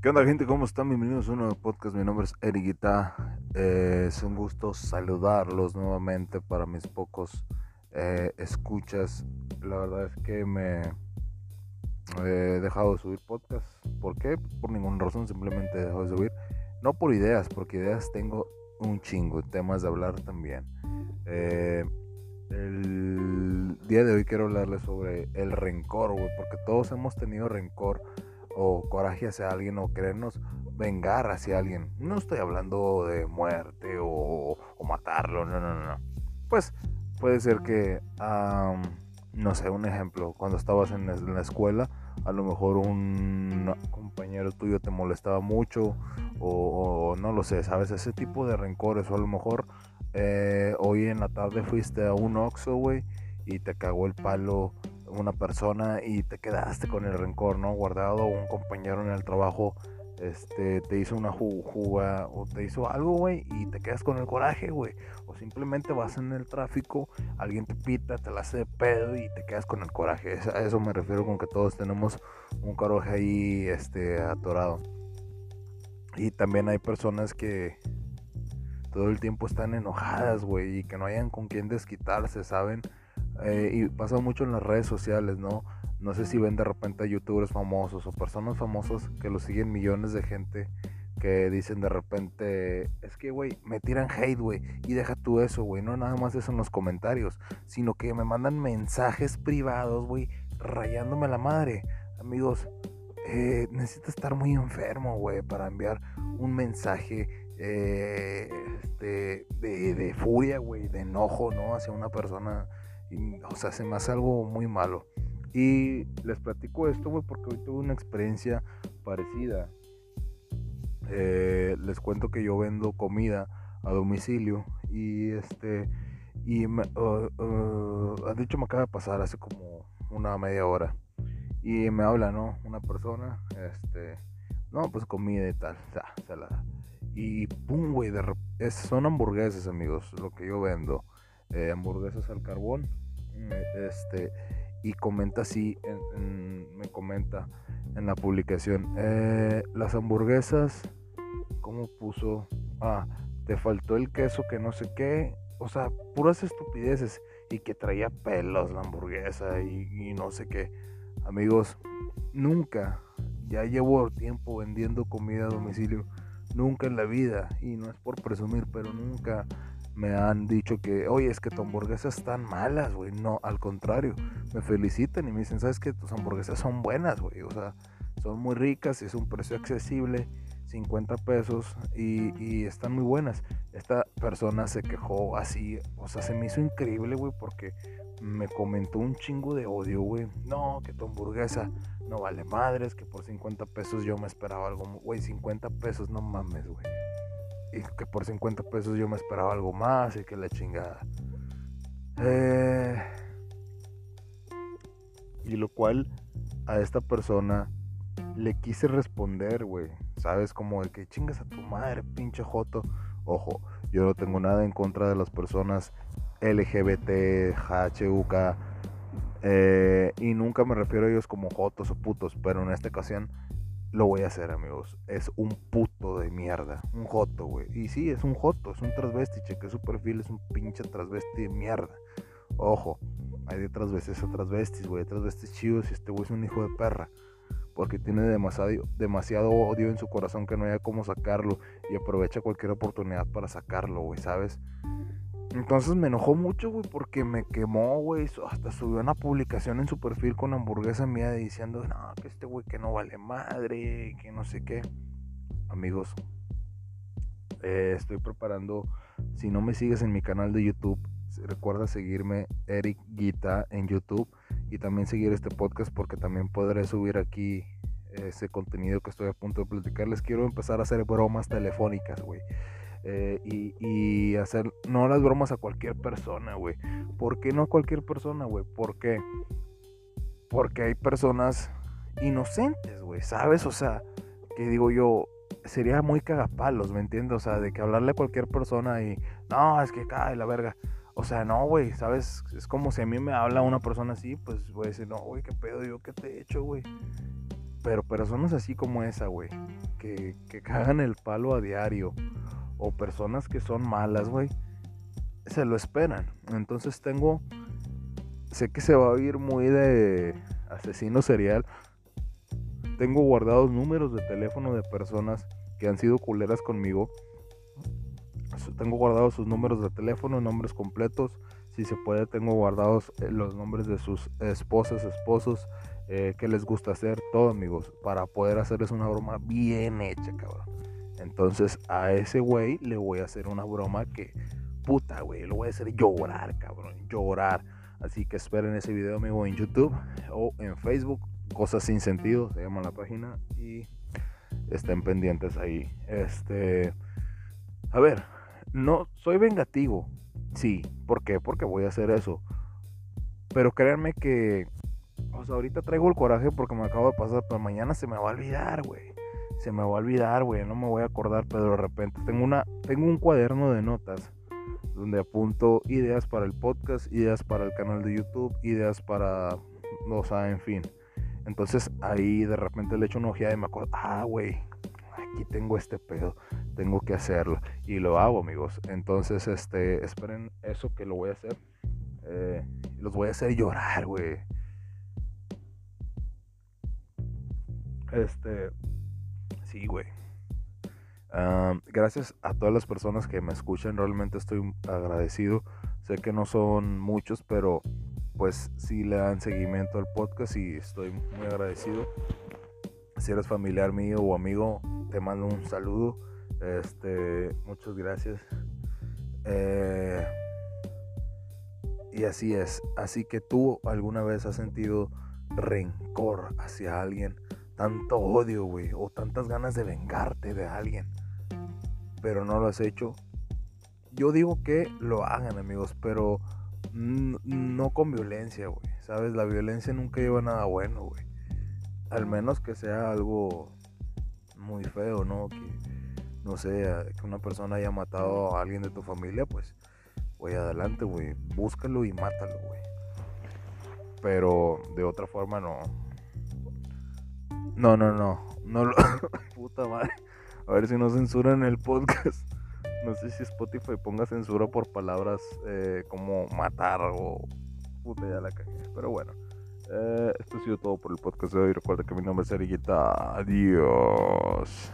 ¿Qué onda gente? ¿Cómo están? Bienvenidos a un nuevo podcast. Mi nombre es Eriguita. Eh, es un gusto saludarlos nuevamente para mis pocos eh, escuchas. La verdad es que me he dejado de subir podcast. ¿Por qué? Por ninguna razón, simplemente he dejado de subir. No por ideas, porque ideas tengo un chingo, temas de hablar también. Eh, el día de hoy quiero hablarles sobre el rencor, güey, porque todos hemos tenido rencor o coraje hacia alguien o querernos vengar hacia alguien. No estoy hablando de muerte o, matarlo, no, no, no. Pues puede ser que, no sé, un ejemplo, cuando estabas en la escuela, a lo mejor un compañero tuyo te molestaba mucho o, no lo sé, ¿sabes? Ese tipo de rencores o a lo mejor eh, hoy en la tarde fuiste a un Oxxo, güey, y te cagó el palo una persona y te quedaste con el rencor, ¿no? Guardado un compañero en el trabajo este, te hizo una juga o te hizo algo, güey, y te quedas con el coraje, güey. O simplemente vas en el tráfico, alguien te pita, te la hace de pedo y te quedas con el coraje. A eso me refiero con que todos tenemos un coraje ahí, este, atorado. Y también hay personas que todo el tiempo están enojadas, güey, y que no hayan con quién desquitarse, ¿saben? Eh, y pasa mucho en las redes sociales, ¿no? No sé si ven de repente a youtubers famosos o personas famosas que lo siguen millones de gente que dicen de repente, es que, güey, me tiran hate, güey, y deja tú eso, güey, no nada más eso en los comentarios, sino que me mandan mensajes privados, güey, rayándome la madre. Amigos, eh, necesito estar muy enfermo, güey, para enviar un mensaje eh, este, de, de furia, güey, de enojo, ¿no? Hacia una persona o sea, se me hace algo muy malo. Y les platico esto, güey, porque hoy tuve una experiencia parecida. Eh, les cuento que yo vendo comida a domicilio y este y me, uh, uh, hecho me acaba de pasar hace como una media hora y me habla no una persona este no pues comida y tal y pum güey son hamburguesas amigos lo que yo vendo eh, hamburguesas al carbón. Este, y comenta así, me comenta en la publicación, eh, las hamburguesas, ¿cómo puso? Ah, te faltó el queso que no sé qué, o sea, puras estupideces y que traía pelos la hamburguesa y no sé qué. Amigos, nunca, ya llevo tiempo vendiendo comida a domicilio, nunca en la vida, y no es por presumir, pero nunca me han dicho que, oye, es que tus hamburguesas están malas, güey. No, al contrario, me felicitan y me dicen, ¿sabes que Tus hamburguesas son buenas, güey. O sea, son muy ricas, es un precio accesible, 50 pesos y, están muy buenas. Esta persona se quejó así, o sea, se me hizo increíble, güey, porque me comentó un chingo de odio, güey. No, que tu hamburguesa no vale madres, que por 50 pesos yo me esperaba algo, güey, 50 pesos, no mames, güey que por 50 pesos yo me esperaba algo más y que la chingada. Eh, y lo cual a esta persona le quise responder, güey. ¿Sabes? Como de que chingas a tu madre, pinche joto. Ojo, yo no tengo nada en contra de las personas LGBT, HUK. Eh, y nunca me refiero a ellos como jotos o putos, pero en esta ocasión lo voy a hacer, amigos. Es un puto de mierda. Un joto, güey. Y sí, es un joto, es un transvesti. Cheque su perfil, es un pinche transvesti de mierda. Ojo, hay de transvestis a transvestis, güey. Transvestis chidos y este güey es un hijo de perra. Porque tiene demasiado, demasiado odio en su corazón que no haya cómo sacarlo. Y aprovecha cualquier oportunidad para sacarlo, güey, ¿sabes? Entonces me enojó mucho, güey, porque me quemó, güey. Hasta subió una publicación en su perfil con hamburguesa mía diciendo, no, que este güey que no vale madre, que no sé qué. Amigos, eh, estoy preparando, si no me sigues en mi canal de YouTube, recuerda seguirme Eric Guita en YouTube y también seguir este podcast porque también podré subir aquí ese contenido que estoy a punto de platicar. Les quiero empezar a hacer bromas telefónicas, güey. Eh, y, hacer no las bromas a cualquier persona, güey. ¿Por qué no a cualquier persona, güey? ¿Por qué? Porque hay personas inocentes, güey, ¿sabes? O sea, que digo yo, sería muy cagapalos, ¿me entiendes? O sea, de que hablarle a cualquier persona y, no, es que cae la verga. O sea, no, güey, ¿sabes? Es como si a mí me habla una persona así, pues voy a decir, no, güey, qué pedo, yo qué te he hecho, güey. Pero personas así como esa, güey, que, que cagan el palo a diario, o personas que son malas, güey, se lo esperan. Entonces tengo, sé que se va a oír muy de asesino serial. Tengo guardados números de teléfono de personas que han sido culeras conmigo. Tengo guardados sus números de teléfono, nombres completos. Si se puede, tengo guardados eh, los nombres de sus esposas, esposos, eh, que les gusta hacer, todo amigos, para poder hacerles una broma bien hecha, cabrón. Entonces a ese güey le voy a hacer una broma que, puta, güey, lo voy a hacer llorar, cabrón, llorar. Así que esperen ese video, amigo, en YouTube o en Facebook, Cosas sin sentido, se llama la página, y estén pendientes ahí. Este, a ver, no soy vengativo, sí, ¿por qué? Porque voy a hacer eso. Pero créanme que, o sea, ahorita traigo el coraje porque me acabo de pasar, pero mañana se me va a olvidar, güey. Se me va a olvidar, güey, no me voy a acordar, pero de repente tengo una, tengo un cuaderno de notas donde apunto ideas para el podcast, ideas para el canal de YouTube, ideas para, o sea, en fin. Entonces ahí de repente le echo una ojeada y me acuerdo, ah, güey, aquí tengo este pedo, tengo que hacerlo. Y lo hago, amigos. Entonces, este, esperen eso que lo voy a hacer. Eh, los voy a hacer llorar, güey. Este, sí, gracias a todas las personas que me escuchan, realmente estoy agradecido. Sé que no son muchos, pero pues si le dan seguimiento al podcast y estoy muy agradecido. Si eres familiar mío o amigo, te mando un saludo. Este, muchas gracias. Eh, y así es. Así que tú alguna vez has sentido rencor hacia alguien, tanto odio, güey, o tantas ganas de vengarte de alguien, pero no lo has hecho. Yo digo que lo hagan, amigos, pero no con violencia, güey. ¿Sabes? La violencia nunca lleva nada bueno, güey. Al menos que sea algo muy feo, ¿no? Que, no sé, que una persona haya matado a alguien de tu familia, pues, güey, adelante, güey. Búscalo y mátalo, güey. Pero de otra forma, no. No, no, no. No lo. Puta madre. A ver si no censuran el podcast. No sé si Spotify ponga censura por palabras eh, como matar o puta ya la cagué. Pero bueno, eh, esto ha sido todo por el podcast de hoy. Recuerda que mi nombre es Eriguita. Adiós.